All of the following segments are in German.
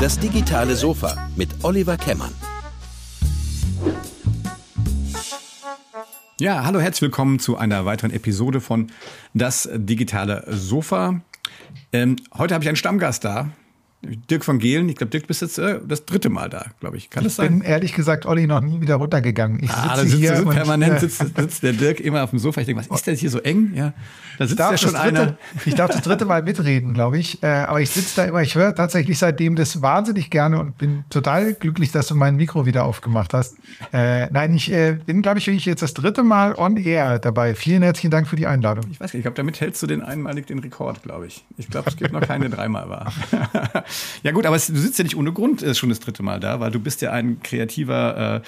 Das digitale Sofa mit Oliver Kemmern. Ja, hallo, herzlich willkommen zu einer weiteren Episode von Das digitale Sofa. Ähm, heute habe ich einen Stammgast da. Dirk von Gehlen, ich glaube, Dirk bist jetzt äh, das dritte Mal da, glaube ich. Kann das sein? Ich bin ehrlich gesagt, Olli, noch nie wieder runtergegangen. Ich ah, da sitzt hier so permanent und, sitzt, sitzt, der Dirk immer auf dem Sofa. Ich denke, was ist denn hier so eng? Ja, da sitzt ja schon dritte, einer. Ich darf das dritte Mal mitreden, glaube ich. Äh, aber ich sitze da immer, ich höre tatsächlich seitdem das wahnsinnig gerne und bin total glücklich, dass du mein Mikro wieder aufgemacht hast. Äh, nein, ich äh, bin, glaube ich, wirklich jetzt das dritte Mal on air dabei. Vielen herzlichen Dank für die Einladung. Ich weiß nicht, ich glaube, damit hältst du den einmalig den Rekord, glaube ich. Ich glaube, es gibt noch keine dreimal war. ja gut, aber es du sitzt ja nicht ohne Grund äh, schon das dritte Mal da, weil du bist ja ein kreativer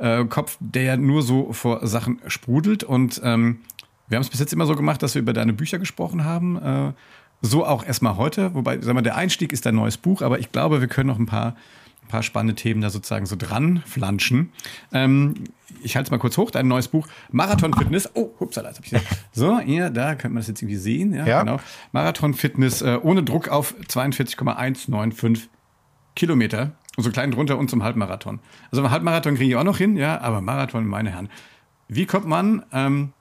äh, äh, Kopf, der ja nur so vor Sachen sprudelt. Und ähm, wir haben es bis jetzt immer so gemacht, dass wir über deine Bücher gesprochen haben. Äh, so auch erstmal heute, wobei, sag mal, der Einstieg ist dein neues Buch, aber ich glaube, wir können noch ein paar paar spannende Themen da sozusagen so dran flanschen. Ähm, ich halte es mal kurz hoch, dein neues Buch Marathon Fitness. Oh, hupsala, jetzt habe ich So, hier, da könnte man das jetzt irgendwie sehen. Ja, ja. genau. Marathon Fitness äh, ohne Druck auf 42,195 Kilometer und so klein drunter und zum Halbmarathon. Also Halbmarathon kriege ich auch noch hin, ja, aber Marathon, meine Herren. Wie kommt man, ähm,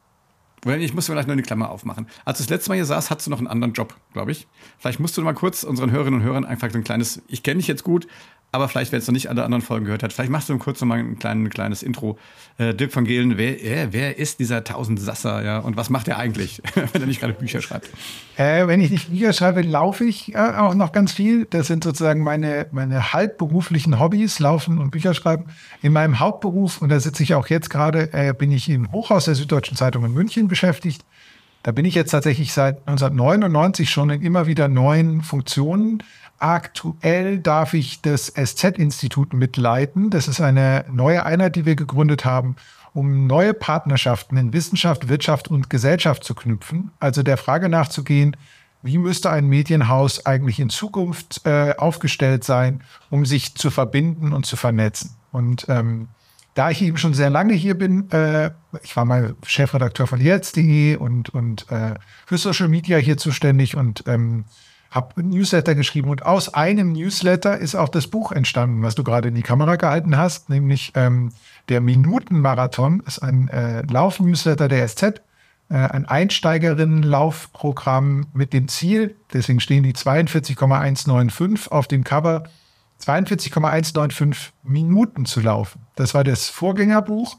ich muss vielleicht noch eine Klammer aufmachen. Als du das letzte Mal hier saß, hattest du noch einen anderen Job, glaube ich. Vielleicht musst du mal kurz unseren Hörerinnen und Hörern einfach so ein kleines, ich kenne dich jetzt gut, aber vielleicht, wer jetzt noch nicht alle anderen Folgen gehört hat, vielleicht machst du kurz noch mal ein, klein, ein kleines Intro. Äh, Dirk von Gehlen, wer, äh, wer ist dieser Tausendsasser, ja, und was macht er eigentlich, wenn er nicht gerade Bücher schreibt? Äh, wenn ich nicht Bücher schreibe, laufe ich äh, auch noch ganz viel. Das sind sozusagen meine, meine halbberuflichen Hobbys, Laufen und Bücher schreiben. In meinem Hauptberuf, und da sitze ich auch jetzt gerade, äh, bin ich im Hochhaus der Süddeutschen Zeitung in München beschäftigt. Da bin ich jetzt tatsächlich seit 1999 schon in immer wieder neuen Funktionen Aktuell darf ich das SZ-Institut mitleiten. Das ist eine neue Einheit, die wir gegründet haben, um neue Partnerschaften in Wissenschaft, Wirtschaft und Gesellschaft zu knüpfen. Also der Frage nachzugehen, wie müsste ein Medienhaus eigentlich in Zukunft äh, aufgestellt sein, um sich zu verbinden und zu vernetzen. Und ähm, da ich eben schon sehr lange hier bin, äh, ich war mal Chefredakteur von jetzt.de und, und äh, für Social Media hier zuständig und ähm, habe Newsletter geschrieben. Und aus einem Newsletter ist auch das Buch entstanden, was du gerade in die Kamera gehalten hast, nämlich ähm, der Minutenmarathon, ist ein äh, Lauf-Newsletter der SZ, äh, ein Einsteigerinnen-Laufprogramm mit dem Ziel, deswegen stehen die 42,195 auf dem Cover, 42,195 Minuten zu laufen. Das war das Vorgängerbuch,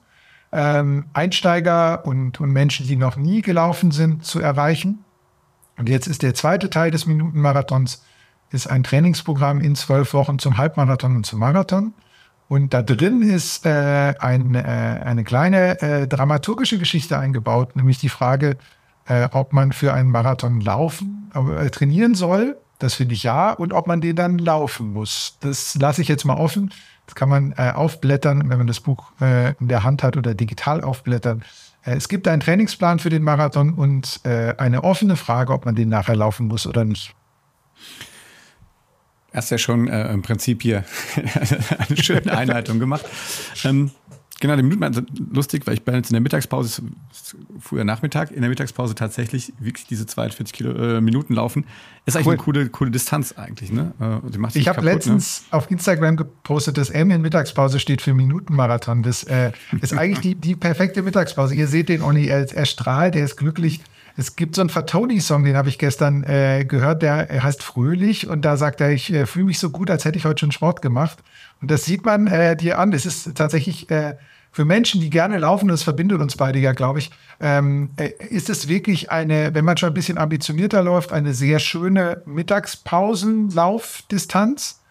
ähm, Einsteiger und, und Menschen, die noch nie gelaufen sind, zu erreichen. Und jetzt ist der zweite Teil des Minutenmarathons ist ein Trainingsprogramm in zwölf Wochen zum Halbmarathon und zum Marathon. Und da drin ist äh, ein, äh, eine kleine äh, dramaturgische Geschichte eingebaut, nämlich die Frage, äh, ob man für einen Marathon laufen, äh, trainieren soll. Das finde ich ja. Und ob man den dann laufen muss. Das lasse ich jetzt mal offen. Das kann man äh, aufblättern, wenn man das Buch äh, in der Hand hat oder digital aufblättern. Äh, es gibt einen Trainingsplan für den Marathon und äh, eine offene Frage, ob man den nachher laufen muss oder nicht. Hast ja schon äh, im Prinzip hier eine schöne Einleitung gemacht. Ähm, Genau, die Minuten also lustig, weil ich bin jetzt in der Mittagspause, früher Nachmittag, in der Mittagspause tatsächlich wirklich diese 42 Kilo, äh, Minuten laufen. Ist eigentlich cool. eine coole, coole Distanz eigentlich, ne? Äh, ich habe ne? letztens ne? auf Instagram gepostet, dass M in Mittagspause steht für Minutenmarathon. Das äh, ist eigentlich die, die perfekte Mittagspause. Ihr seht den Oni, er, er strahlt, er ist glücklich. Es gibt so einen Fatoni-Song, den habe ich gestern äh, gehört, der heißt Fröhlich und da sagt er, ich äh, fühle mich so gut, als hätte ich heute schon Sport gemacht. Und das sieht man äh, dir an. Es ist tatsächlich äh, für Menschen, die gerne laufen, das verbindet uns beide ja, glaube ich, ähm, äh, ist es wirklich eine, wenn man schon ein bisschen ambitionierter läuft, eine sehr schöne Mittagspausenlaufdistanz.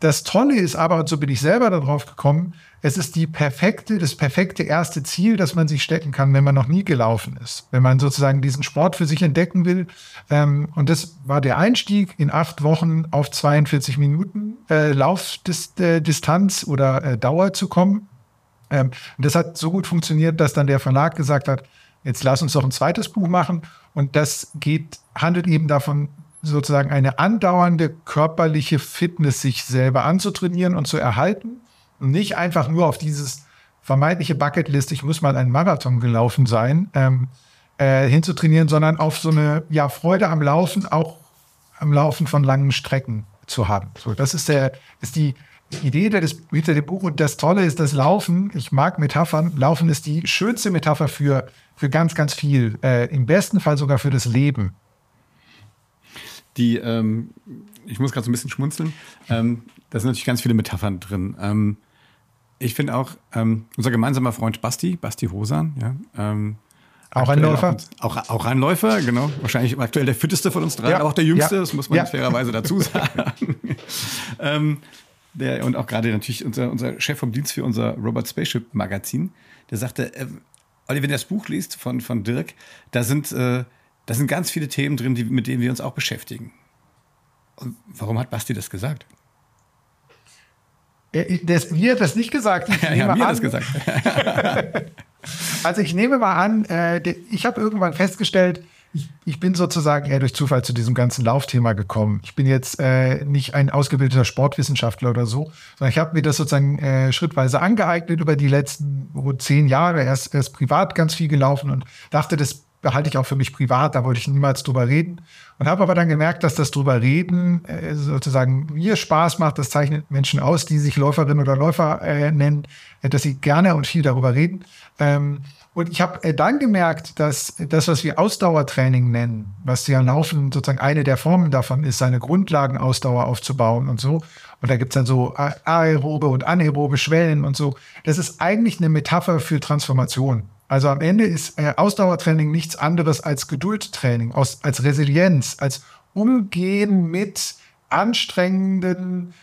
Das Tolle ist aber, und so bin ich selber darauf gekommen, es ist die perfekte, das perfekte erste Ziel, das man sich stecken kann, wenn man noch nie gelaufen ist. Wenn man sozusagen diesen Sport für sich entdecken will. Ähm, und das war der Einstieg in acht Wochen auf 42 Minuten äh, Laufdistanz oder äh, Dauer zu kommen. Ähm, und das hat so gut funktioniert, dass dann der Verlag gesagt hat, jetzt lass uns doch ein zweites Buch machen. Und das geht, handelt eben davon, sozusagen eine andauernde körperliche Fitness sich selber anzutrainieren und zu erhalten nicht einfach nur auf dieses vermeintliche Bucketlist, ich muss mal einen Marathon gelaufen sein, ähm, äh, hinzutrainieren, sondern auf so eine ja, Freude am Laufen, auch am Laufen von langen Strecken zu haben. So, das ist der, ist die Idee des, hinter dem Buch. Und das Tolle ist, das Laufen, ich mag Metaphern, Laufen ist die schönste Metapher für, für ganz, ganz viel. Äh, Im besten Fall sogar für das Leben. Die, ähm, ich muss gerade so ein bisschen schmunzeln. Ähm, da sind natürlich ganz viele Metaphern drin. Ähm, ich finde auch, ähm, unser gemeinsamer Freund Basti, Basti Hosan, ja, ähm, auch ein Läufer? Auch, auch, auch, ein Läufer, genau. Wahrscheinlich aktuell der fitteste von uns drei, ja. aber auch der jüngste, ja. das muss man ja. fairerweise dazu sagen. ähm, der, und auch gerade natürlich unser, unser Chef vom Dienst für unser Robot Spaceship Magazin, der sagte, äh, Olli, wenn du das Buch liest von, von Dirk, da sind, äh, da sind ganz viele Themen drin, die, mit denen wir uns auch beschäftigen. Und warum hat Basti das gesagt? Das, mir hat das nicht gesagt. Ich ja, ja, mir hat das gesagt. also ich nehme mal an, äh, ich habe irgendwann festgestellt, ich, ich, bin sozusagen eher durch Zufall zu diesem ganzen Laufthema gekommen. Ich bin jetzt äh, nicht ein ausgebildeter Sportwissenschaftler oder so, sondern ich habe mir das sozusagen äh, schrittweise angeeignet über die letzten zehn Jahre. Erst, erst privat ganz viel gelaufen und dachte, das behalte ich auch für mich privat, da wollte ich niemals drüber reden. Und habe aber dann gemerkt, dass das drüber reden äh, sozusagen mir Spaß macht. Das zeichnet Menschen aus, die sich Läuferinnen oder Läufer äh, nennen, äh, dass sie gerne und viel darüber reden. Ähm, und ich habe äh, dann gemerkt, dass das, was wir Ausdauertraining nennen, was ja Laufen sozusagen eine der Formen davon ist, seine Grundlagenausdauer aufzubauen und so. Und da gibt's dann so aerobe und anaerobe Schwellen und so. Das ist eigentlich eine Metapher für Transformation. Also am Ende ist äh, Ausdauertraining nichts anderes als Geduldtraining, aus, als Resilienz, als Umgehen mit anstrengenden,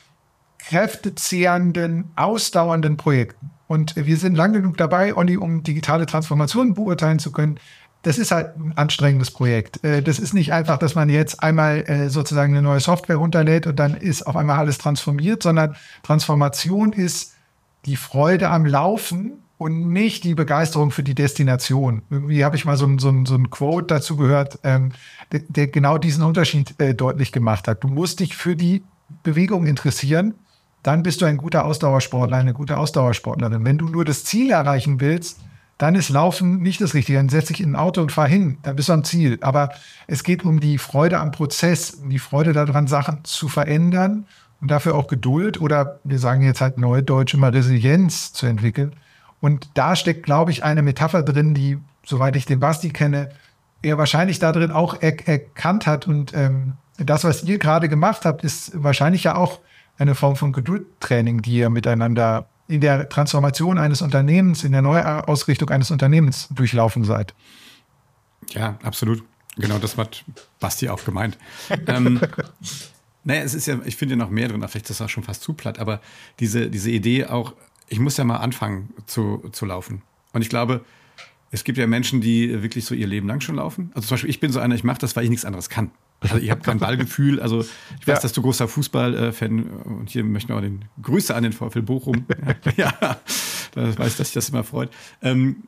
kräftezehrenden, ausdauernden Projekten. Und wir sind lang genug dabei, Olli, um digitale Transformationen beurteilen zu können. Das ist halt ein anstrengendes Projekt. Äh, das ist nicht einfach, dass man jetzt einmal äh, sozusagen eine neue Software runterlädt und dann ist auf einmal alles transformiert, sondern Transformation ist die Freude am Laufen und nicht die Begeisterung für die Destination. Irgendwie habe ich mal so ein, so ein, so ein Quote dazu gehört, ähm, der, der, genau diesen Unterschied äh, deutlich gemacht hat. Du musst dich für die Bewegung interessieren, dann bist du ein guter Ausdauersportler, eine gute Ausdauersportlerin. Wenn du nur das Ziel erreichen willst, dann ist Laufen nicht das Richtige. Dann setz dich in ein Auto und fahr hin, dann bist du am Ziel. Aber es geht um die Freude am Prozess, die Freude daran, Sachen zu verändern und dafür auch Geduld oder wir sagen jetzt halt neudeutsch immer Resilienz zu entwickeln. Und da steckt, glaube ich, eine Metapher drin, die, soweit ich den Basti kenne, er wahrscheinlich da drin auch er erkannt hat. Und ähm, das, was ihr gerade gemacht habt, ist wahrscheinlich ja auch eine Form von Geduldtraining, die ihr miteinander in der Transformation eines Unternehmens, in der Neuausrichtung eines Unternehmens durchlaufen seid. Ja, absolut. Genau das hat Basti auch gemeint. ähm, naja, es ist ja, ich finde ja noch mehr drin, vielleicht ist das auch schon fast zu platt, aber diese, diese Idee auch, ich muss ja mal anfangen zu, zu laufen. Und ich glaube, es gibt ja Menschen, die wirklich so ihr Leben lang schon laufen. Also zum Beispiel, ich bin so einer, ich mache das, weil ich nichts anderes kann. Also ich habe kein Ballgefühl. Also ich weiß, ja. dass du großer Fußballfan und hier möchten wir auch den Grüße an den VfL Bochum. ja, da weiß, dass sich das immer freut. Ähm,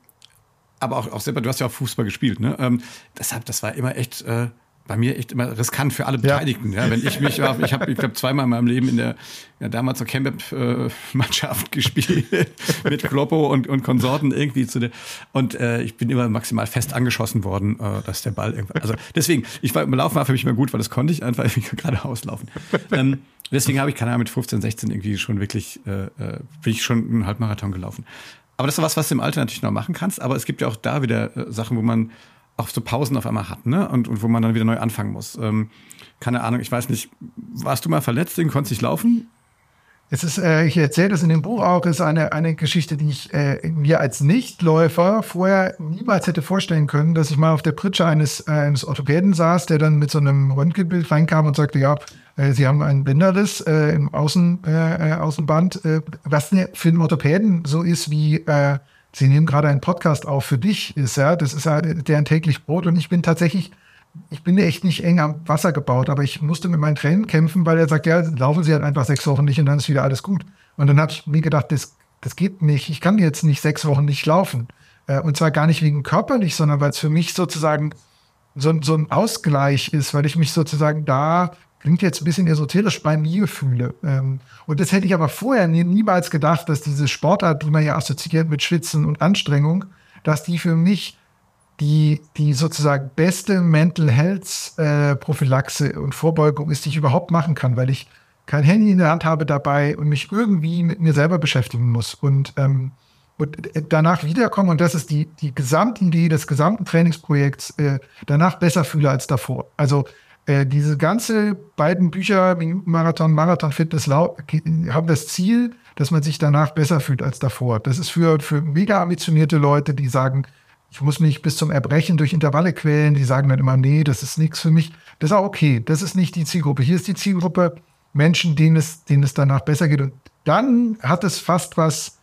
aber auch, auch selber, du hast ja auch Fußball gespielt, ne? Ähm, deshalb, das war immer echt äh, bei mir echt immer riskant für alle Beteiligten. Ja. ja wenn ich mich, ich habe, ich glaube, zweimal in meinem Leben in der ja, damals zur Camp-Mannschaft äh, gespielt mit Kloppo und, und Konsorten irgendwie zu der. Und äh, ich bin immer maximal fest angeschossen worden, äh, dass der Ball irgendwann. Also deswegen, ich war Laufen war für mich immer gut, weil das konnte ich einfach irgendwie gerade auslaufen. Ähm, deswegen habe ich keine Ahnung mit 15, 16 irgendwie schon wirklich, äh, äh, bin ich schon einen Halbmarathon gelaufen. Aber das ist was, was du im Alter natürlich noch machen kannst. Aber es gibt ja auch da wieder äh, Sachen, wo man auch so Pausen auf einmal hat, ne? Und, und wo man dann wieder neu anfangen muss. Ähm, keine Ahnung, ich weiß nicht, warst du mal verletzt, konntest nicht laufen? Es ist, äh, ich erzähle das in dem Buch auch, ist eine, eine Geschichte, die ich äh, mir als Nichtläufer vorher niemals hätte vorstellen können, dass ich mal auf der Pritsche eines, äh, eines Orthopäden saß, der dann mit so einem Röntgenbild reinkam und sagte, ja, äh, Sie haben einen Bänderriss äh, im Außen, äh, äh Außenband, äh, was für einen Orthopäden so ist wie äh, Sie nehmen gerade einen Podcast auf für dich, ist ja, das ist ja deren täglich Brot und ich bin tatsächlich, ich bin echt nicht eng am Wasser gebaut, aber ich musste mit meinen Tränen kämpfen, weil er sagt, ja, laufen Sie halt einfach sechs Wochen nicht und dann ist wieder alles gut. Und dann habe ich mir gedacht, das, das geht nicht, ich kann jetzt nicht sechs Wochen nicht laufen. Äh, und zwar gar nicht wegen körperlich, sondern weil es für mich sozusagen so, so ein Ausgleich ist, weil ich mich sozusagen da klingt jetzt ein bisschen esoterisch, bei mir fühle. Ähm, und das hätte ich aber vorher nie, niemals gedacht, dass diese Sportart, die man ja assoziiert mit Schwitzen und Anstrengung, dass die für mich die, die sozusagen beste Mental Health äh, Prophylaxe und Vorbeugung ist, die ich überhaupt machen kann, weil ich kein Handy in der Hand habe dabei und mich irgendwie mit mir selber beschäftigen muss und, ähm, und danach wiederkommen und das ist die, die Gesamtidee des gesamten Trainingsprojekts, äh, danach besser fühle als davor. Also äh, diese ganze beiden Bücher, Marathon, Marathon Fitness, haben das Ziel, dass man sich danach besser fühlt als davor. Das ist für, für mega ambitionierte Leute, die sagen, ich muss mich bis zum Erbrechen durch Intervalle quälen. Die sagen dann immer, nee, das ist nichts für mich. Das ist auch okay. Das ist nicht die Zielgruppe. Hier ist die Zielgruppe Menschen, denen es, denen es danach besser geht. Und dann hat es fast was,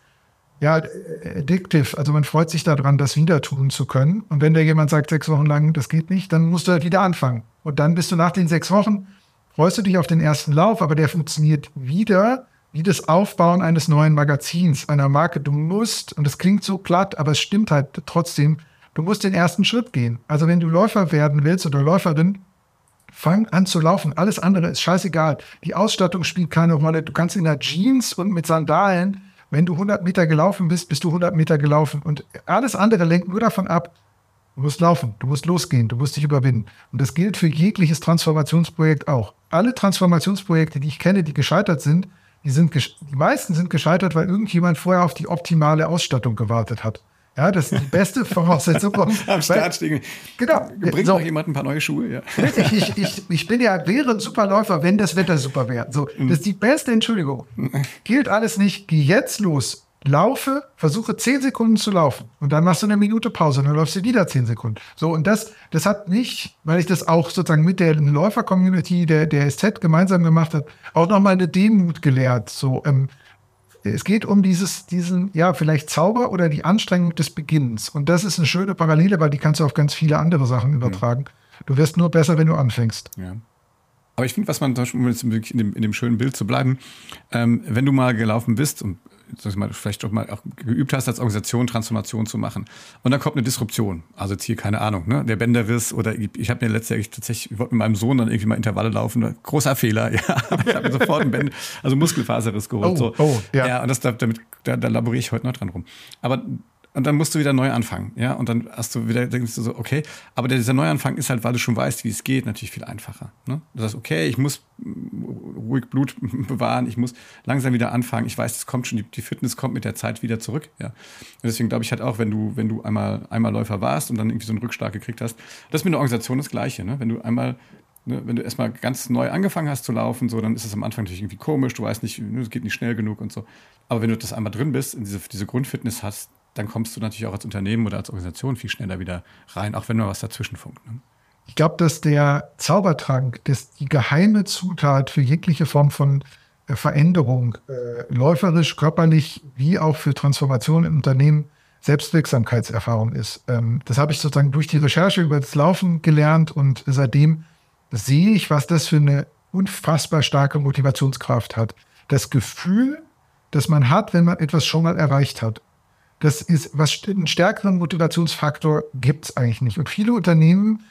ja, addictive. Also man freut sich daran, das wieder tun zu können. Und wenn da jemand sagt, sechs Wochen lang, das geht nicht, dann musst du halt wieder anfangen. Und dann bist du nach den sechs Wochen, freust du dich auf den ersten Lauf, aber der funktioniert wieder wie das Aufbauen eines neuen Magazins, einer Marke. Du musst, und das klingt so platt, aber es stimmt halt trotzdem, du musst den ersten Schritt gehen. Also wenn du Läufer werden willst oder Läuferin, fang an zu laufen. Alles andere ist scheißegal. Die Ausstattung spielt keine Rolle. Du kannst in der Jeans und mit Sandalen, wenn du 100 Meter gelaufen bist, bist du 100 Meter gelaufen. Und alles andere lenkt nur davon ab, du musst laufen, du musst losgehen, du musst dich überwinden. Und das gilt für jegliches Transformationsprojekt auch. Alle Transformationsprojekte, die ich kenne, die gescheitert sind, die, sind die meisten sind gescheitert, weil irgendjemand vorher auf die optimale Ausstattung gewartet hat. Ja, das ist die beste Voraussetzung. Am Start stehen. Genau. Bringt so. noch jemand ein paar neue Schuhe? Ja. Ich, ich, ich, bin ja, wäre ein super Läufer, wenn das Wetter super wäre. So, mhm. das ist die beste Entschuldigung. Gilt alles nicht. Geh jetzt los laufe, versuche zehn Sekunden zu laufen und dann machst du eine Minute Pause und dann läufst du wieder zehn Sekunden. So, und das, das hat mich, weil ich das auch sozusagen mit der Läufer-Community der, der SZ gemeinsam gemacht habe, auch nochmal eine Demut gelehrt. So, ähm, es geht um dieses, diesen, ja, vielleicht Zauber oder die Anstrengung des Beginnens. Und das ist eine schöne Parallele, weil die kannst du auf ganz viele andere Sachen übertragen. Mhm. Du wirst nur besser, wenn du anfängst. Ja. Aber ich finde, was man, um jetzt in dem, in dem schönen Bild zu bleiben, ähm, wenn du mal gelaufen bist und sag ich mal, vielleicht doch mal auch geübt hast, als Organisation Transformation zu machen. Und dann kommt eine Disruption. Also jetzt hier, keine Ahnung, ne? der Bänderriss oder ich, ich habe mir letztendlich tatsächlich, ich wollte mit meinem Sohn dann irgendwie mal Intervalle laufen. Großer Fehler, ja. ich habe mir sofort einen Bänder, also Muskelfaserriss geholt. Oh, so. oh, ja. ja, und das, damit, da, da laboriere ich heute noch dran rum. Aber und dann musst du wieder neu anfangen, ja. Und dann hast du wieder, denkst du so, okay, aber dieser Neuanfang ist halt, weil du schon weißt, wie es geht, natürlich viel einfacher. Ne? Du sagst, okay, ich muss ruhig Blut bewahren, ich muss langsam wieder anfangen. Ich weiß, es kommt schon, die, die Fitness kommt mit der Zeit wieder zurück, ja. Und deswegen glaube ich halt auch, wenn du, wenn du einmal, einmal Läufer warst und dann irgendwie so einen Rückschlag gekriegt hast, das ist mit einer Organisation das Gleiche, ne? Wenn du einmal Ne, wenn du erstmal ganz neu angefangen hast zu laufen, so, dann ist es am Anfang natürlich irgendwie komisch, du weißt nicht, ne, es geht nicht schnell genug und so. Aber wenn du das einmal drin bist, diese, diese Grundfitness hast, dann kommst du natürlich auch als Unternehmen oder als Organisation viel schneller wieder rein, auch wenn mal was dazwischen funkt. Ne? Ich glaube, dass der Zaubertrank, dass die geheime Zutat für jegliche Form von äh, Veränderung, äh, läuferisch, körperlich, wie auch für Transformation im Unternehmen, Selbstwirksamkeitserfahrung ist. Ähm, das habe ich sozusagen durch die Recherche über das Laufen gelernt und seitdem sehe ich, was das für eine unfassbar starke Motivationskraft hat. Das Gefühl, das man hat, wenn man etwas schon mal erreicht hat. Das ist, was einen stärkeren Motivationsfaktor gibt es eigentlich nicht. Und viele Unternehmen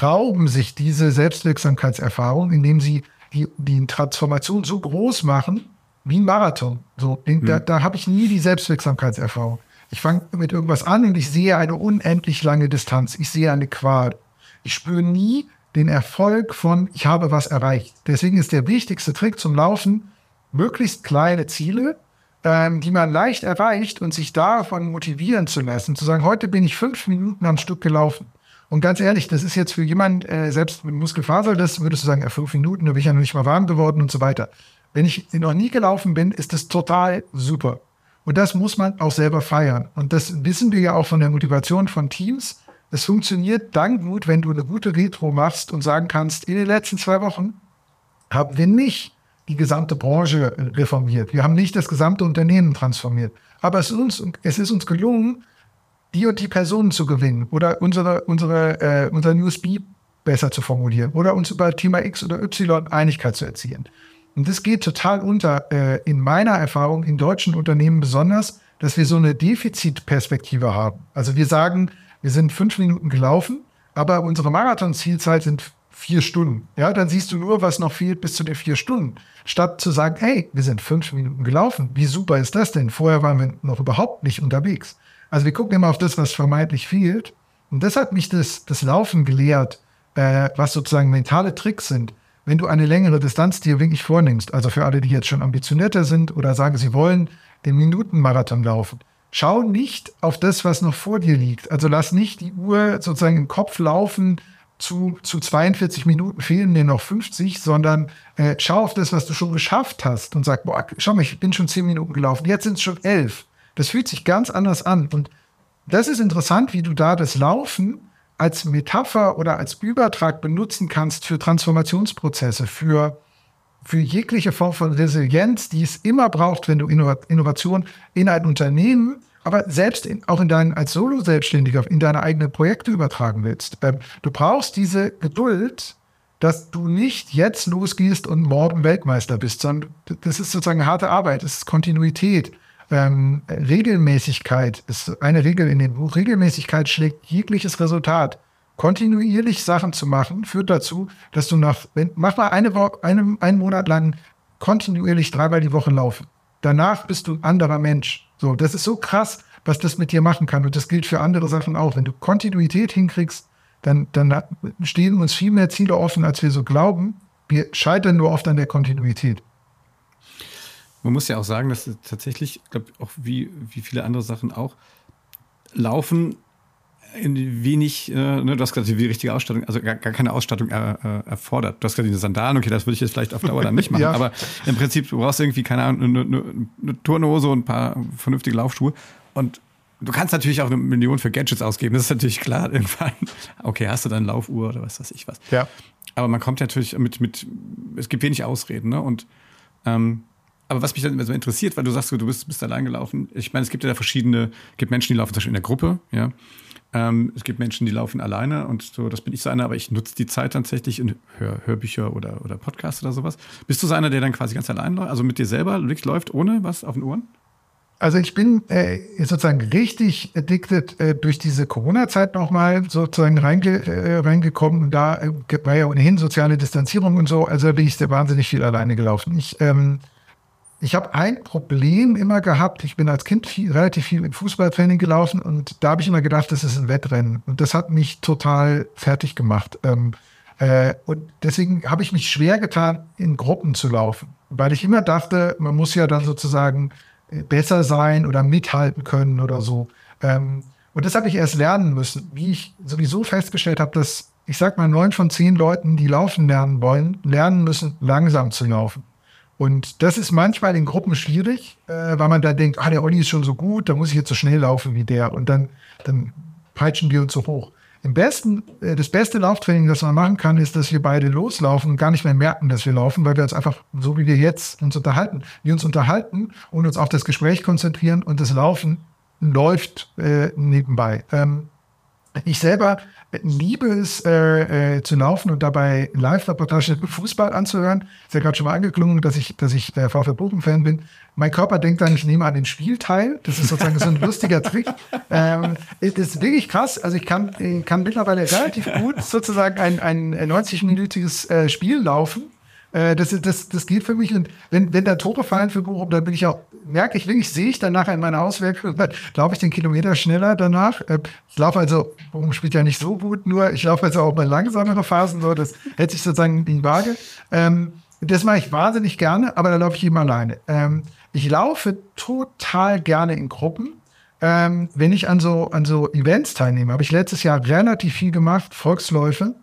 rauben sich diese Selbstwirksamkeitserfahrung, indem sie die, die Transformation so groß machen wie ein Marathon. So, mhm. Da, da habe ich nie die Selbstwirksamkeitserfahrung. Ich fange mit irgendwas an und ich sehe eine unendlich lange Distanz. Ich sehe eine Qual. Ich spüre nie den Erfolg von, ich habe was erreicht. Deswegen ist der wichtigste Trick zum Laufen, möglichst kleine Ziele, ähm, die man leicht erreicht und sich davon motivieren zu lassen, zu sagen, heute bin ich fünf Minuten am Stück gelaufen. Und ganz ehrlich, das ist jetzt für jemand, äh, selbst mit Muskelfaser, das würdest du sagen, ja, fünf Minuten, da bin ich ja noch nicht mal warm geworden und so weiter. Wenn ich noch nie gelaufen bin, ist das total super. Und das muss man auch selber feiern. Und das wissen wir ja auch von der Motivation von Teams. Es funktioniert dann gut, wenn du eine gute Retro machst und sagen kannst, in den letzten zwei Wochen haben wir nicht die gesamte Branche reformiert. Wir haben nicht das gesamte Unternehmen transformiert. Aber es ist uns, es ist uns gelungen, die und die Personen zu gewinnen oder unsere, unsere, äh, unser USB besser zu formulieren oder uns über Thema X oder Y Einigkeit zu erzielen. Und das geht total unter, äh, in meiner Erfahrung, in deutschen Unternehmen besonders, dass wir so eine Defizitperspektive haben. Also wir sagen, wir sind fünf Minuten gelaufen, aber unsere Marathon-Zielzeit sind vier Stunden. Ja, dann siehst du nur, was noch fehlt bis zu den vier Stunden. Statt zu sagen, hey, wir sind fünf Minuten gelaufen. Wie super ist das denn? Vorher waren wir noch überhaupt nicht unterwegs. Also wir gucken immer auf das, was vermeintlich fehlt. Und das hat mich das, das Laufen gelehrt, äh, was sozusagen mentale Tricks sind. Wenn du eine längere Distanz dir wirklich vornimmst, also für alle, die jetzt schon ambitionierter sind oder sagen, sie wollen den Minutenmarathon laufen, schau nicht auf das, was noch vor dir liegt. Also lass nicht die Uhr sozusagen im Kopf laufen, zu, zu 42 Minuten fehlen dir noch 50, sondern äh, schau auf das, was du schon geschafft hast und sag, boah, schau mal, ich bin schon 10 Minuten gelaufen, jetzt sind es schon 11. Das fühlt sich ganz anders an. Und das ist interessant, wie du da das Laufen als Metapher oder als Übertrag benutzen kannst für Transformationsprozesse, für, für jegliche Form von Resilienz, die es immer braucht, wenn du Innovation in ein Unternehmen aber selbst in, auch in deinen, als Solo-Selbstständiger in deine eigenen Projekte übertragen willst. Ähm, du brauchst diese Geduld, dass du nicht jetzt losgehst und morgen Weltmeister bist, sondern das ist sozusagen harte Arbeit, das ist Kontinuität. Ähm, Regelmäßigkeit ist eine Regel in dem Buch. Regelmäßigkeit schlägt jegliches Resultat. Kontinuierlich Sachen zu machen, führt dazu, dass du nach, wenn, mach mal eine Woche, einen, einen Monat lang kontinuierlich dreimal die Woche laufen. Danach bist du ein anderer Mensch. So, das ist so krass, was das mit dir machen kann. Und das gilt für andere Sachen auch. Wenn du Kontinuität hinkriegst, dann, dann stehen uns viel mehr Ziele offen, als wir so glauben. Wir scheitern nur oft an der Kontinuität. Man muss ja auch sagen, dass tatsächlich, ich glaube, auch wie, wie viele andere Sachen auch, Laufen wenig, äh, ne, du hast gesagt, die richtige Ausstattung, also gar, gar keine Ausstattung er, äh, erfordert. Du hast gerade eine Sandalen, okay, das würde ich jetzt vielleicht auf Dauer dann nicht machen, ja. aber im Prinzip, du brauchst irgendwie, keine Ahnung, eine, eine, eine Turnhose und ein paar vernünftige Laufschuhe und du kannst natürlich auch eine Million für Gadgets ausgeben, das ist natürlich klar, irgendwann, okay, hast du dann Laufuhr oder was weiß ich was. Ja. Aber man kommt natürlich mit, mit, es gibt wenig Ausreden, ne, und, ähm, aber was mich dann immer so interessiert, weil du sagst, du bist, bist allein gelaufen. Ich meine, es gibt ja da verschiedene, gibt Menschen, die laufen zum Beispiel in der Gruppe, ja. Ähm, es gibt Menschen, die laufen alleine und so, das bin ich so einer, aber ich nutze die Zeit tatsächlich und höre Hörbücher oder, oder Podcasts oder sowas. Bist du so einer, der dann quasi ganz allein läuft, also mit dir selber wirklich läuft, ohne was auf den Ohren? Also ich bin äh, sozusagen richtig addicted äh, durch diese Corona-Zeit nochmal sozusagen reinge äh, reingekommen. Da äh, war ja ohnehin soziale Distanzierung und so, also bin ich sehr wahnsinnig viel alleine gelaufen. Ich ähm, ich habe ein Problem immer gehabt. Ich bin als Kind viel, relativ viel im Fußballtraining gelaufen und da habe ich immer gedacht, das ist ein Wettrennen. Und das hat mich total fertig gemacht. Ähm, äh, und deswegen habe ich mich schwer getan, in Gruppen zu laufen, weil ich immer dachte, man muss ja dann sozusagen äh, besser sein oder mithalten können oder so. Ähm, und das habe ich erst lernen müssen, wie ich sowieso festgestellt habe, dass ich sag mal neun von zehn Leuten, die laufen lernen wollen, lernen müssen, langsam zu laufen. Und das ist manchmal in Gruppen schwierig, äh, weil man da denkt, ah, der Olli ist schon so gut, da muss ich jetzt so schnell laufen wie der. Und dann, dann peitschen wir uns so hoch. Im besten, äh, das beste Lauftraining, das man machen kann, ist, dass wir beide loslaufen und gar nicht mehr merken, dass wir laufen, weil wir uns einfach, so wie wir jetzt uns unterhalten, wir uns unterhalten und uns auf das Gespräch konzentrieren und das Laufen läuft äh, nebenbei. Ähm, ich selber liebe es äh, äh, zu laufen und dabei Live-Reportage Fußball anzuhören. Ist ja gerade schon mal angeklungen, dass ich, dass ich der VfB Bochum-Fan bin. Mein Körper denkt dann, ich nehme an den Spiel teil. Das ist sozusagen so ein lustiger Trick. Ähm, das ist wirklich krass. Also ich kann, ich kann mittlerweile relativ gut sozusagen ein, ein 90-minütiges äh, Spiel laufen äh, das, das, das geht für mich. Und wenn, wenn da Tore fallen für Bochum, dann bin ich auch, merke ich wirklich, sehe ich dann nachher in meiner Auswirkung, laufe ich den Kilometer schneller danach. Äh, ich laufe also, Bochum spielt ja nicht so gut, nur ich laufe also auch mal langsamere Phasen, so, das hält sich sozusagen in die Waage. Ähm, das mache ich wahnsinnig gerne, aber da laufe ich immer alleine. Ähm, ich laufe total gerne in Gruppen. Ähm, wenn ich an so, an so Events teilnehme, habe ich letztes Jahr relativ viel gemacht, Volksläufe.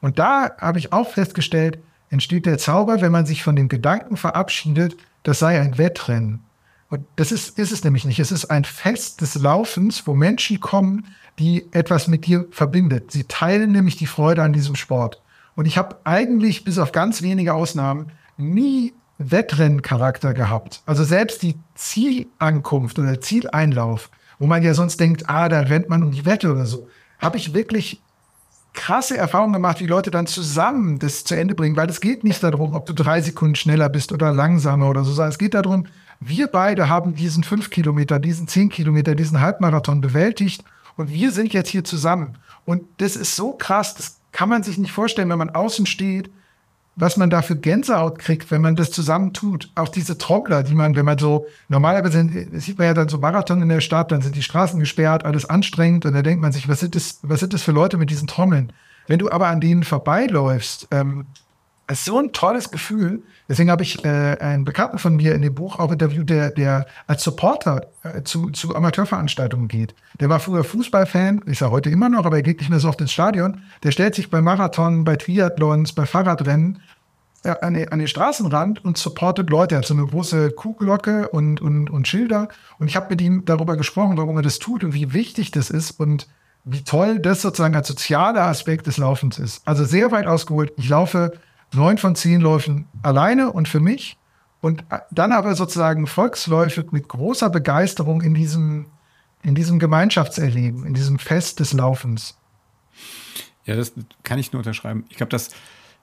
Und da habe ich auch festgestellt, entsteht der Zauber, wenn man sich von dem Gedanken verabschiedet, das sei ein Wettrennen. Und das ist, ist es nämlich nicht. Es ist ein Fest des Laufens, wo Menschen kommen, die etwas mit dir verbindet. Sie teilen nämlich die Freude an diesem Sport. Und ich habe eigentlich bis auf ganz wenige Ausnahmen nie Wettrennencharakter gehabt. Also selbst die Zielankunft oder Zieleinlauf, wo man ja sonst denkt, ah, da rennt man um die Wette oder so, habe ich wirklich krasse Erfahrungen gemacht, wie Leute dann zusammen das zu Ende bringen, weil es geht nicht darum, ob du drei Sekunden schneller bist oder langsamer oder so, sondern es geht darum, wir beide haben diesen fünf Kilometer, diesen zehn Kilometer, diesen Halbmarathon bewältigt und wir sind jetzt hier zusammen. Und das ist so krass, das kann man sich nicht vorstellen, wenn man außen steht. Was man da für Gänsehaut kriegt, wenn man das zusammen tut. Auch diese Trockler, die man, wenn man so, normalerweise sieht man ja dann so Marathon in der Stadt, dann sind die Straßen gesperrt, alles anstrengend und da denkt man sich, was sind das, was sind das für Leute mit diesen Trommeln? Wenn du aber an denen vorbeiläufst, ähm, ist so ein tolles Gefühl. Deswegen habe ich äh, einen Bekannten von mir in dem Buch auch interviewt, der, der als Supporter äh, zu, zu Amateurveranstaltungen geht. Der war früher Fußballfan, ist er heute immer noch, aber er geht nicht mehr so oft ins Stadion. Der stellt sich bei Marathon, bei Triathlons, bei Fahrradrennen äh, an, den, an den Straßenrand und supportet Leute. Er hat so eine große Kuhglocke und, und, und Schilder. Und ich habe mit ihm darüber gesprochen, warum er das tut und wie wichtig das ist und wie toll das sozusagen als sozialer Aspekt des Laufens ist. Also sehr weit ausgeholt. Ich laufe neun von zehn Läufen alleine und für mich und dann aber sozusagen Volksläufe mit großer Begeisterung in diesem, in diesem Gemeinschaftserleben, in diesem Fest des Laufens. Ja, das kann ich nur unterschreiben. Ich glaube, das,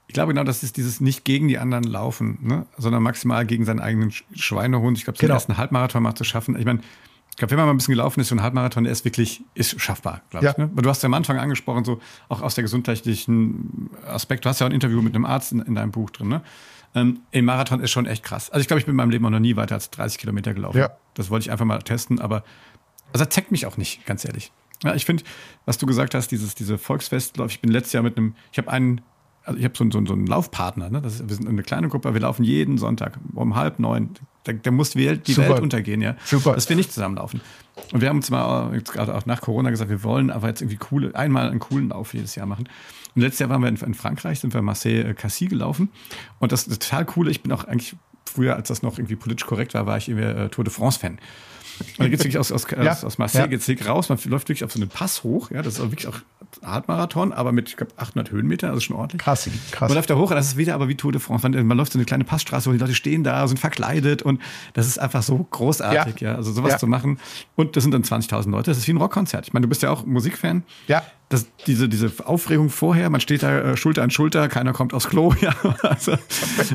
ich glaube genau, das ist dieses nicht gegen die anderen laufen, ne? sondern maximal gegen seinen eigenen Schweinehund. Ich glaube, so genau. den ersten Halbmarathon mal zu schaffen. Ich meine, ich glaube, wenn man mal ein bisschen gelaufen ist, so ein Halbmarathon, der ist wirklich, ist schaffbar, glaube ja. ich. Ne? Du hast ja am Anfang angesprochen, so auch aus der gesundheitlichen Aspekt. Du hast ja auch ein Interview mit einem Arzt in, in deinem Buch drin. Ne? Ähm, Im Marathon ist schon echt krass. Also ich glaube, ich bin in meinem Leben auch noch nie weiter als 30 Kilometer gelaufen. Ja. Das wollte ich einfach mal testen, aber also das zeigt mich auch nicht, ganz ehrlich. Ja, ich finde, was du gesagt hast, dieses, diese Volksfestlauf, ich bin letztes Jahr mit einem, ich habe einen also ich habe so, so, so, einen Laufpartner, ne? Das ist, wir sind eine kleine Gruppe, wir laufen jeden Sonntag um halb neun. Da, da muss die, Welt, die Welt untergehen, ja. Super. Dass wir nicht zusammenlaufen. Und wir haben uns mal jetzt gerade auch nach Corona gesagt, wir wollen aber jetzt irgendwie coole, einmal einen coolen Lauf jedes Jahr machen. Und letztes Jahr waren wir in, in Frankreich, sind wir Marseille-Cassis gelaufen. Und das ist total cool. Ich bin auch eigentlich früher, als das noch irgendwie politisch korrekt war, war ich irgendwie äh, Tour de France-Fan. Und dann geht's wirklich aus, aus, ja. aus Marseille ja. geht's raus, man läuft wirklich auf so einen Pass hoch, ja, das ist auch wirklich auch Halbmarathon, aber mit, ich glaube, 800 Höhenmeter, also schon ordentlich. Krass, krass. Man läuft da hoch und das ist wieder aber wie Tour de France. Man, man läuft so eine kleine Passstraße, wo die Leute stehen da, sind verkleidet und das ist einfach so großartig, ja, ja also sowas zu machen. Und das sind dann 20.000 Leute, das ist wie ein Rockkonzert. Ich meine, du bist ja auch Musikfan. Ja das, diese, diese Aufregung vorher, man steht da äh, Schulter an Schulter, keiner kommt aufs Klo, ja. Also,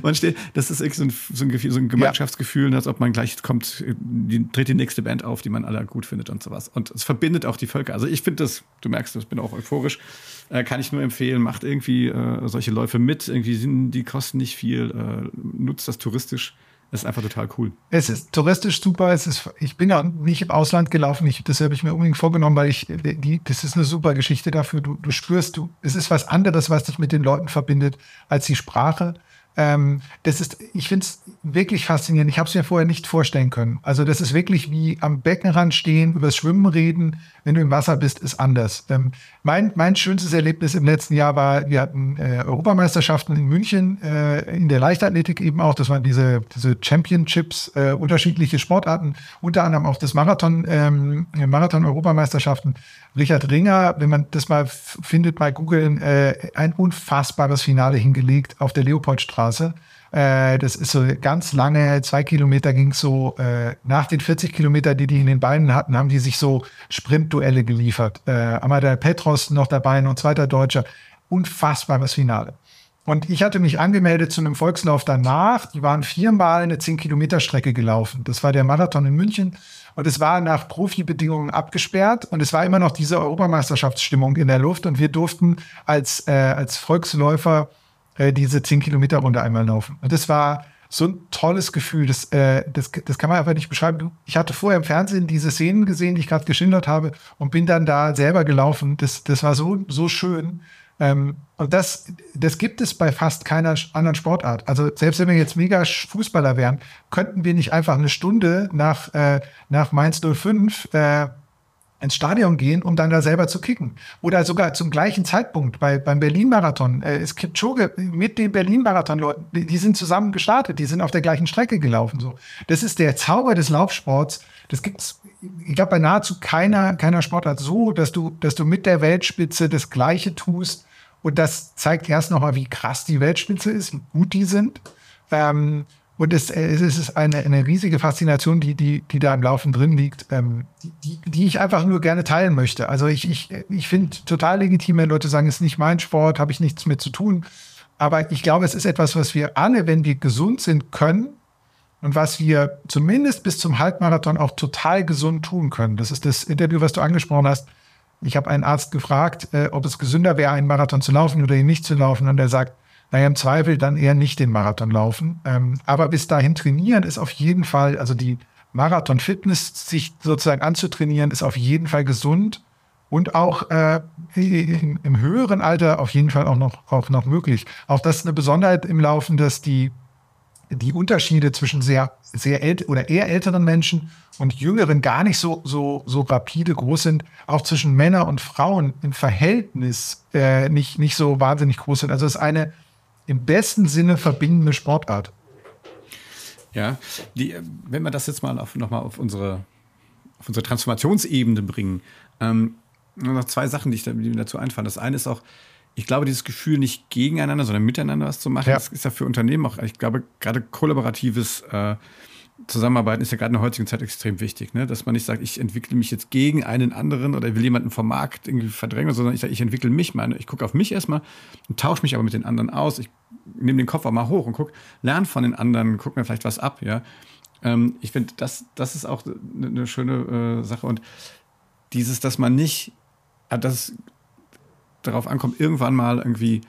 man steht, das ist so ein, so ein, Gefühl, so ein Gemeinschaftsgefühl, als ob man gleich kommt, die, dreht die nächste Band auf, die man alle gut findet und sowas. Und es verbindet auch die Völker. Also ich finde das, du merkst, ich bin auch euphorisch, äh, kann ich nur empfehlen, macht irgendwie äh, solche Läufe mit, irgendwie sind, die kosten nicht viel, äh, nutzt das touristisch das ist einfach total cool. Es ist touristisch super. Es ist, ich bin ja nicht im Ausland gelaufen. Ich, das habe ich mir unbedingt vorgenommen, weil ich, die, das ist eine super Geschichte dafür. Du, du spürst, du, es ist was anderes, was dich mit den Leuten verbindet, als die Sprache. Ähm, das ist, ich finde es wirklich faszinierend. Ich habe es mir vorher nicht vorstellen können. Also das ist wirklich wie am Beckenrand stehen, übers Schwimmen reden, wenn du im Wasser bist, ist anders. Ähm, mein, mein schönstes Erlebnis im letzten Jahr war, wir hatten äh, Europameisterschaften in München, äh, in der Leichtathletik eben auch. Das waren diese, diese Championships, äh, unterschiedliche Sportarten, unter anderem auch das Marathon, ähm, Marathon-Europameisterschaften. Richard Ringer, wenn man das mal findet bei Google, äh, ein unfassbares Finale hingelegt auf der Leopoldstraße. Äh, das ist so ganz lange, zwei Kilometer ging so. Äh, nach den 40 Kilometer, die die in den Beinen hatten, haben die sich so Sprintduelle geliefert. Äh, Amadei Petros noch dabei, ein zweiter Deutscher. Unfassbares Finale. Und ich hatte mich angemeldet zu einem Volkslauf danach. Die waren viermal eine 10-Kilometer-Strecke gelaufen. Das war der Marathon in München. Und es war nach Profibedingungen abgesperrt. Und es war immer noch diese Europameisterschaftsstimmung in der Luft. Und wir durften als, äh, als Volksläufer äh, diese 10-Kilometer-Runde einmal laufen. Und das war so ein tolles Gefühl. Das, äh, das, das kann man einfach nicht beschreiben. Ich hatte vorher im Fernsehen diese Szenen gesehen, die ich gerade geschildert habe, und bin dann da selber gelaufen. Das, das war so, so schön. Ähm, und das, das gibt es bei fast keiner anderen Sportart. Also selbst wenn wir jetzt mega Fußballer wären, könnten wir nicht einfach eine Stunde nach, äh, nach Mainz 05 äh, ins Stadion gehen, um dann da selber zu kicken. Oder sogar zum gleichen Zeitpunkt bei, beim Berlin-Marathon. Äh, es gibt Kipchoge mit den Berlin-Marathon-Leuten, die, die, sind zusammen gestartet, die sind auf der gleichen Strecke gelaufen. So. Das ist der Zauber des Laufsports. Das gibt's, ich glaube, bei nahezu keiner, keiner Sportart so, dass du, dass du mit der Weltspitze das Gleiche tust. Und das zeigt erst nochmal, wie krass die Weltspitze ist, wie gut die sind. Ähm, und es, es ist eine, eine riesige Faszination, die, die, die da im Laufen drin liegt, ähm, die, die ich einfach nur gerne teilen möchte. Also ich, ich, ich finde total legitim, wenn Leute sagen, es ist nicht mein Sport, habe ich nichts mit zu tun. Aber ich glaube, es ist etwas, was wir alle, wenn wir gesund sind, können und was wir zumindest bis zum Halbmarathon auch total gesund tun können. Das ist das Interview, was du angesprochen hast. Ich habe einen Arzt gefragt, äh, ob es gesünder wäre, einen Marathon zu laufen oder ihn nicht zu laufen. Und er sagt, naja, im Zweifel dann eher nicht den Marathon laufen. Ähm, aber bis dahin trainieren ist auf jeden Fall, also die Marathon-Fitness sich sozusagen anzutrainieren, ist auf jeden Fall gesund und auch äh, im, höheren Alter auf jeden Fall auch noch, auch noch möglich. Auch das ist eine Besonderheit im Laufen, dass die, die Unterschiede zwischen sehr, sehr ält oder eher älteren Menschen und Jüngeren gar nicht so, so, so rapide groß sind, auch zwischen Männern und Frauen im Verhältnis äh, nicht, nicht so wahnsinnig groß sind. Also es ist eine im besten Sinne verbindende Sportart. Ja, die, wenn wir das jetzt mal auf, nochmal auf unsere, auf unsere Transformationsebene bringen, ähm, noch zwei Sachen, die, ich, die mir dazu einfallen. Das eine ist auch, ich glaube, dieses Gefühl, nicht gegeneinander, sondern miteinander was zu machen, ja. das ist ja für Unternehmen auch, ich glaube, gerade kollaboratives äh, Zusammenarbeiten ist ja gerade in der heutigen Zeit extrem wichtig, ne? dass man nicht sagt, ich entwickle mich jetzt gegen einen anderen oder will jemanden vom Markt irgendwie verdrängen, sondern ich sage, ich entwickle mich mal. Ich gucke auf mich erstmal und tausche mich aber mit den anderen aus. Ich nehme den Kopf auch mal hoch und gucke, lerne von den anderen, gucke mir vielleicht was ab. Ja? Ähm, ich finde, das, das ist auch eine, eine schöne äh, Sache. Und dieses, dass man nicht, äh, dass darauf ankommt, irgendwann mal irgendwie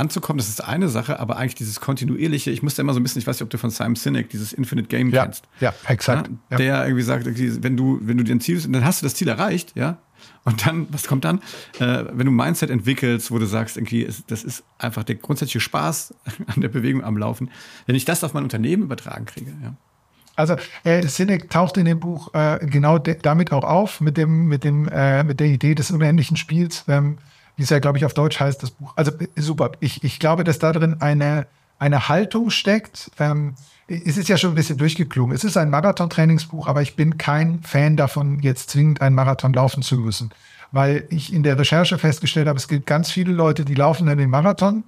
anzukommen, das ist eine Sache, aber eigentlich dieses kontinuierliche, ich musste immer so ein bisschen, ich weiß nicht, ob du von Simon Sinek dieses Infinite Game ja, kennst. Ja, exakt. Ja, der ja. irgendwie sagt, wenn du, wenn du dein Ziel, dann hast du das Ziel erreicht, ja. Und dann, was kommt dann? Äh, wenn du ein Mindset entwickelst, wo du sagst, irgendwie, das ist einfach der grundsätzliche Spaß an der Bewegung am Laufen, wenn ich das auf mein Unternehmen übertragen kriege, ja. Also äh, Sinek taucht in dem Buch äh, genau damit auch auf, mit dem, mit dem, äh, mit der Idee des unendlichen Spiels. Ähm, wie es ja, glaube ich, auf Deutsch heißt, das Buch. Also super. Ich, ich glaube, dass da drin eine, eine Haltung steckt. Ähm, es ist ja schon ein bisschen durchgeklungen. Es ist ein Marathon-Trainingsbuch, aber ich bin kein Fan davon, jetzt zwingend einen Marathon laufen zu müssen. Weil ich in der Recherche festgestellt habe, es gibt ganz viele Leute, die laufen dann den Marathon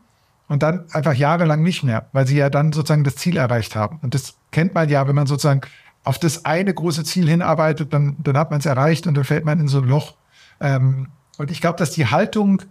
und dann einfach jahrelang nicht mehr, weil sie ja dann sozusagen das Ziel erreicht haben. Und das kennt man ja, wenn man sozusagen auf das eine große Ziel hinarbeitet, dann, dann hat man es erreicht und dann fällt man in so ein Loch. Ähm, und ich glaube, dass die Haltung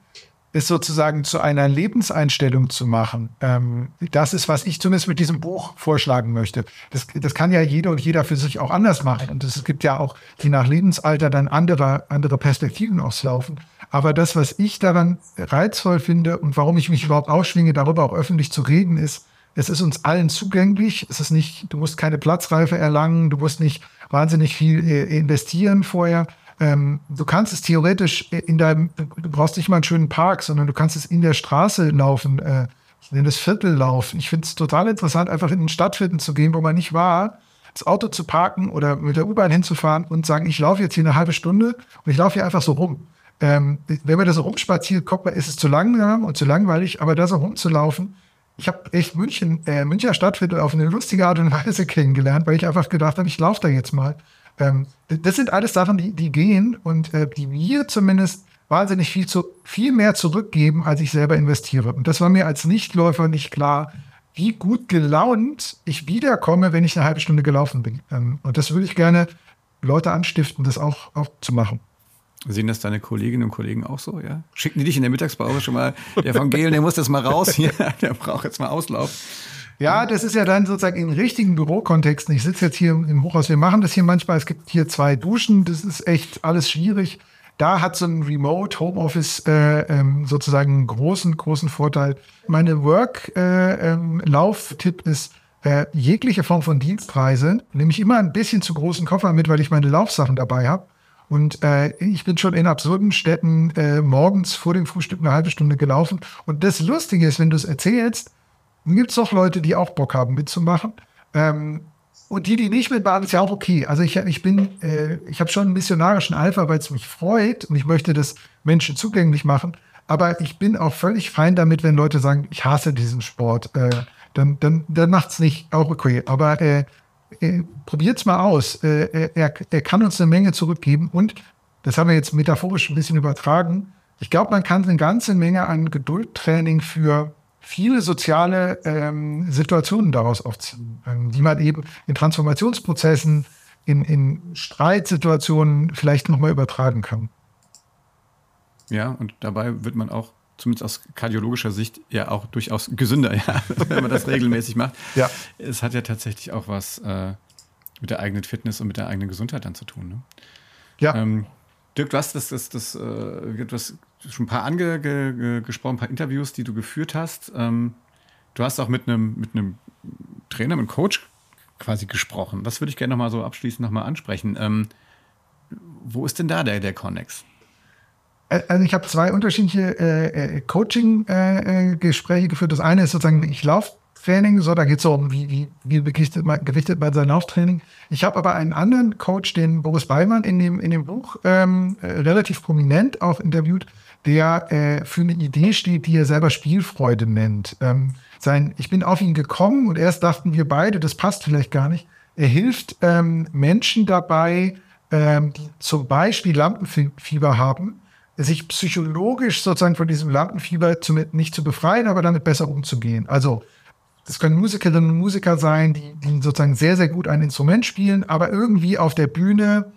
es sozusagen zu einer Lebenseinstellung zu machen, ähm, das ist, was ich zumindest mit diesem Buch vorschlagen möchte. Das, das kann ja jeder und jeder für sich auch anders machen. Und es gibt ja auch, die nach Lebensalter dann andere, andere Perspektiven auslaufen. Aber das, was ich daran reizvoll finde und warum ich mich überhaupt ausschwinge, darüber auch öffentlich zu reden, ist, es ist uns allen zugänglich. Es ist nicht, du musst keine Platzreife erlangen, du musst nicht wahnsinnig viel äh, investieren vorher. Ähm, du kannst es theoretisch in deinem, du brauchst nicht mal einen schönen Park, sondern du kannst es in der Straße laufen, äh, in das Viertel laufen. Ich finde es total interessant, einfach in ein Stadtviertel zu gehen, wo man nicht war, das Auto zu parken oder mit der U-Bahn hinzufahren und sagen, ich laufe jetzt hier eine halbe Stunde und ich laufe hier einfach so rum. Ähm, wenn man da so rumspaziert, guckt man, ist es zu langsam und zu langweilig, aber da so rumzulaufen, ich habe echt München, äh, Münchner Stadtviertel auf eine lustige Art und Weise kennengelernt, weil ich einfach gedacht habe, ich laufe da jetzt mal. Ähm, das sind alles Sachen, die, die gehen und äh, die mir zumindest wahnsinnig viel, zu, viel mehr zurückgeben, als ich selber investiere. Und das war mir als Nichtläufer nicht klar, wie gut gelaunt ich wiederkomme, wenn ich eine halbe Stunde gelaufen bin. Ähm, und das würde ich gerne Leute anstiften, das auch, auch zu machen. Sehen das deine Kolleginnen und Kollegen auch so, ja? Schicken die dich in der Mittagspause schon mal, der Gehlen, der muss jetzt mal raus hier, der braucht jetzt mal Auslauf. Ja, das ist ja dann sozusagen in richtigen Bürokontexten. Ich sitze jetzt hier im Hochhaus, wir machen das hier manchmal. Es gibt hier zwei Duschen, das ist echt alles schwierig. Da hat so ein Remote Homeoffice äh, ähm, sozusagen einen großen, großen Vorteil. Meine Work-Lauf-Tipp äh, ähm, ist, äh, jegliche Form von Dienstreise nehme ich immer ein bisschen zu großen Koffer mit, weil ich meine Laufsachen dabei habe. Und äh, ich bin schon in absurden Städten äh, morgens vor dem Frühstück eine halbe Stunde gelaufen. Und das Lustige ist, wenn du es erzählst, dann gibt es doch Leute, die auch Bock haben mitzumachen. Ähm, und die, die nicht mitmachen, ist ja auch okay. Also ich, ich bin, äh, ich habe schon einen missionarischen Alpha, weil es mich freut und ich möchte das Menschen zugänglich machen. Aber ich bin auch völlig fein damit, wenn Leute sagen, ich hasse diesen Sport. Äh, dann, dann, dann macht's nicht auch okay. Aber äh, äh, probiert's mal aus. Äh, er, er kann uns eine Menge zurückgeben und das haben wir jetzt metaphorisch ein bisschen übertragen. Ich glaube, man kann eine ganze Menge an Geduldtraining für viele soziale ähm, Situationen daraus aufziehen, ähm, die man eben in Transformationsprozessen, in, in Streitsituationen vielleicht nochmal übertragen kann. Ja, und dabei wird man auch zumindest aus kardiologischer Sicht ja auch durchaus gesünder, ja, wenn man das regelmäßig macht. Ja. Es hat ja tatsächlich auch was äh, mit der eigenen Fitness und mit der eigenen Gesundheit dann zu tun. Ne? Ja. Ähm, Dirk, du hast das, das, das, äh, das schon ein paar angesprochen, ein paar Interviews, die du geführt hast. Ähm, du hast auch mit einem, mit einem Trainer, mit einem Coach quasi gesprochen. Das würde ich gerne nochmal so abschließend nochmal ansprechen. Ähm, wo ist denn da der, der Connex? Also ich habe zwei unterschiedliche äh, äh Coaching-Gespräche äh, geführt. Das eine ist sozusagen, ich laufe Training, so, da geht es so um, wie, wie, wie gewichtet, man, gewichtet man sein Lauftraining. Ich habe aber einen anderen Coach, den Boris Beimann in dem, in dem Buch ähm, äh, relativ prominent auch interviewt, der äh, für eine Idee steht, die er selber Spielfreude nennt. Ähm, sein, ich bin auf ihn gekommen und erst dachten wir beide, das passt vielleicht gar nicht. Er hilft ähm, Menschen dabei, ähm, die zum Beispiel Lampenfieber haben, sich psychologisch sozusagen von diesem Lampenfieber zu, nicht zu befreien, aber damit besser umzugehen. Also das können Musikerinnen und Musiker sein, die, die sozusagen sehr, sehr gut ein Instrument spielen, aber irgendwie auf der Bühne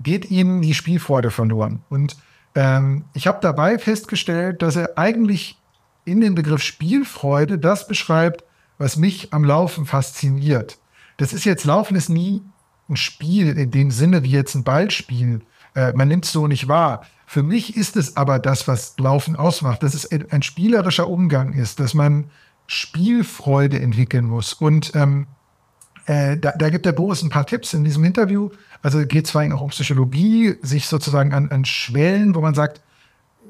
geht ihnen die Spielfreude verloren. Und ähm, ich habe dabei festgestellt, dass er eigentlich in dem Begriff Spielfreude das beschreibt, was mich am Laufen fasziniert. Das ist jetzt, Laufen ist nie ein Spiel in dem Sinne wie jetzt ein Ballspiel. Äh, man nimmt es so nicht wahr. Für mich ist es aber das, was Laufen ausmacht, dass es ein spielerischer Umgang ist, dass man Spielfreude entwickeln muss. Und ähm, äh, da, da gibt der Boris ein paar Tipps in diesem Interview. Also geht zwar auch um Psychologie, sich sozusagen an, an Schwellen, wo man sagt,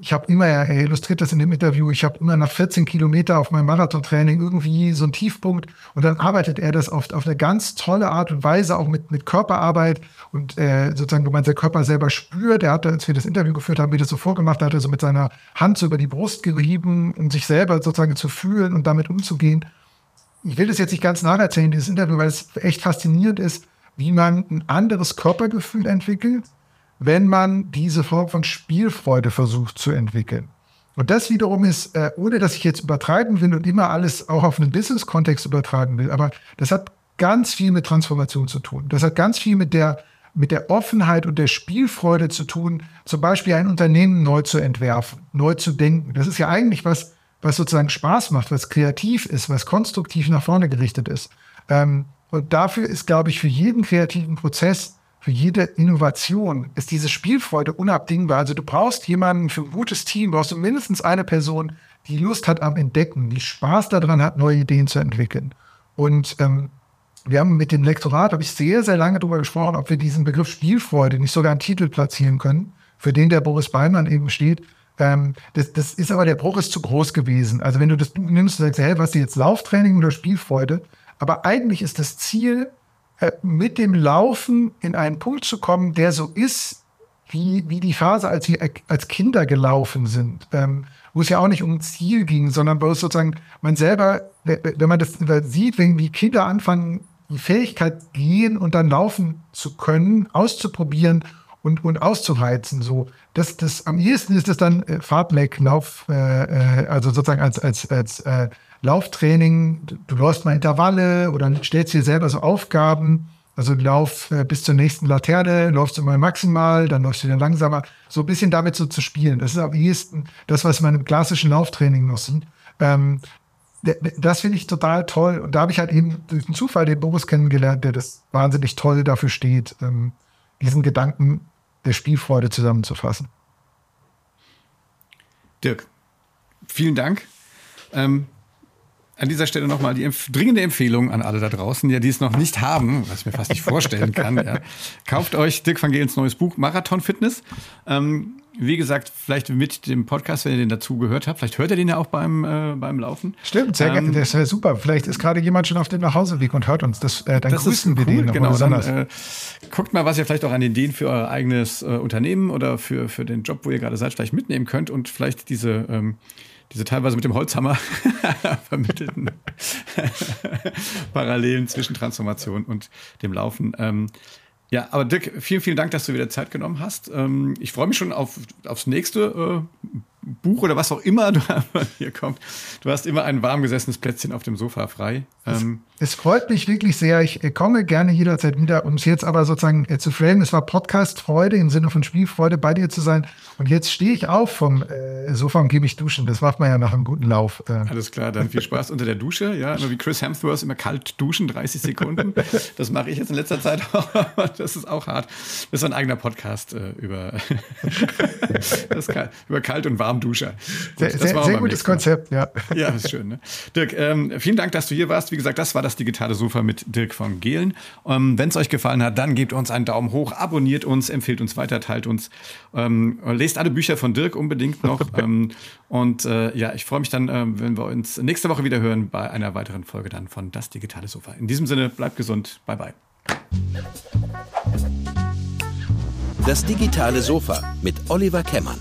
ich habe immer, er illustriert das in dem Interview, ich habe immer nach 14 Kilometer auf meinem Marathontraining irgendwie so einen Tiefpunkt und dann arbeitet er das oft auf eine ganz tolle Art und Weise, auch mit, mit Körperarbeit und äh, sozusagen, wo man seinen Körper selber spürt. Er hat, als wir das Interview geführt haben, wie das so vorgemacht, hat er so mit seiner Hand so über die Brust gerieben, um sich selber sozusagen zu fühlen und damit umzugehen. Ich will das jetzt nicht ganz nacherzählen, dieses Interview, weil es echt faszinierend ist, wie man ein anderes Körpergefühl entwickelt wenn man diese Form von Spielfreude versucht zu entwickeln. Und das wiederum ist, äh, ohne dass ich jetzt übertreiben will und immer alles auch auf einen Business-Kontext übertragen will, aber das hat ganz viel mit Transformation zu tun. Das hat ganz viel mit der, mit der Offenheit und der Spielfreude zu tun, zum Beispiel ein Unternehmen neu zu entwerfen, neu zu denken. Das ist ja eigentlich was, was sozusagen Spaß macht, was kreativ ist, was konstruktiv nach vorne gerichtet ist. Ähm, und dafür ist, glaube ich, für jeden kreativen Prozess für jede Innovation ist diese Spielfreude unabdingbar. Also du brauchst jemanden für ein gutes Team, brauchst du mindestens eine Person, die Lust hat am Entdecken, die Spaß daran hat, neue Ideen zu entwickeln. Und ähm, wir haben mit dem Lektorat, habe ich sehr, sehr lange darüber gesprochen, ob wir diesen Begriff Spielfreude nicht sogar einen Titel platzieren können, für den der Boris Beimann eben steht. Ähm, das, das ist aber, der Bruch ist zu groß gewesen. Also wenn du das nimmst und sagst, hey, was ist jetzt Lauftraining oder Spielfreude? Aber eigentlich ist das Ziel, mit dem Laufen in einen Punkt zu kommen, der so ist, wie, wie die Phase, als sie als Kinder gelaufen sind. Ähm, wo es ja auch nicht um ein Ziel ging, sondern wo es sozusagen man selber, wenn man das sieht, wenn die Kinder anfangen, die Fähigkeit gehen und dann laufen zu können, auszuprobieren und, und auszureizen. So, das, das am ehesten ist es dann äh, Fahrtleck, Lauf, äh, äh, also sozusagen als, als, als äh, Lauftraining, du läufst mal Intervalle oder stellst dir selber so Aufgaben. Also lauf äh, bis zur nächsten Laterne, läufst du mal maximal, dann läufst du wieder langsamer. So ein bisschen damit so zu spielen. Das ist am ehesten das, was man im klassischen Lauftraining sieht. Ähm, das finde ich total toll. Und da habe ich halt eben durch den Zufall den Boris kennengelernt, der das wahnsinnig toll dafür steht, ähm, diesen Gedanken der Spielfreude zusammenzufassen. Dirk, vielen Dank. Ähm, an dieser Stelle nochmal die empf dringende Empfehlung an alle da draußen, ja, die es noch nicht haben, was ich mir fast nicht vorstellen kann. Ja. Kauft euch Dirk van Gelens neues Buch Marathon Fitness. Ähm, wie gesagt, vielleicht mit dem Podcast, wenn ihr den dazu gehört habt, vielleicht hört ihr den ja auch beim, äh, beim Laufen. Stimmt, sehr ähm, gerne. Das wäre super. Vielleicht ist gerade jemand schon auf dem Nachhauseweg und hört uns. Das, äh, dann das grüßen wir cool, den genau, besonders. Dann, äh, guckt mal, was ihr vielleicht auch an Ideen für euer eigenes äh, Unternehmen oder für, für den Job, wo ihr gerade seid, vielleicht mitnehmen könnt und vielleicht diese ähm, diese teilweise mit dem Holzhammer vermittelten Parallelen zwischen Transformation und dem Laufen. Ähm, ja, aber Dirk, vielen, vielen Dank, dass du wieder Zeit genommen hast. Ähm, ich freue mich schon auf, aufs nächste äh, Buch oder was auch immer du hier kommt. Du hast immer ein warm gesessenes Plätzchen auf dem Sofa frei. Ähm es, freut mich wirklich sehr. Ich komme gerne jederzeit wieder, um es jetzt aber sozusagen äh, zu framen. Es war Podcast-Freude im Sinne von Spielfreude, bei dir zu sein. Und jetzt stehe ich auf vom äh, Sofa und gehe mich duschen. Das macht man ja nach einem guten Lauf. Äh. Alles klar, dann viel Spaß unter der Dusche. Ja, immer wie Chris Hemsworth immer kalt duschen, 30 Sekunden. Das mache ich jetzt in letzter Zeit auch. Das ist auch hart. Das ist ein eigener Podcast äh, über, über kalt und warm Warmduscher. Gut, sehr sehr, sehr gutes Konzept, ja. Ja, das ist schön. Ne? Dirk, ähm, vielen Dank, dass du hier warst. Wie gesagt, das war das digitale Sofa mit Dirk von Gehlen. Ähm, Wenn es euch gefallen hat, dann gebt uns einen Daumen hoch, abonniert uns, empfehlt uns weiter, teilt uns, ähm, lest alle Bücher von Dirk unbedingt noch. ähm, und äh, ja, ich freue mich dann, äh, wenn wir uns nächste Woche wieder hören bei einer weiteren Folge dann von Das digitale Sofa. In diesem Sinne, bleibt gesund. Bye bye. Das digitale Sofa mit Oliver Kemmern.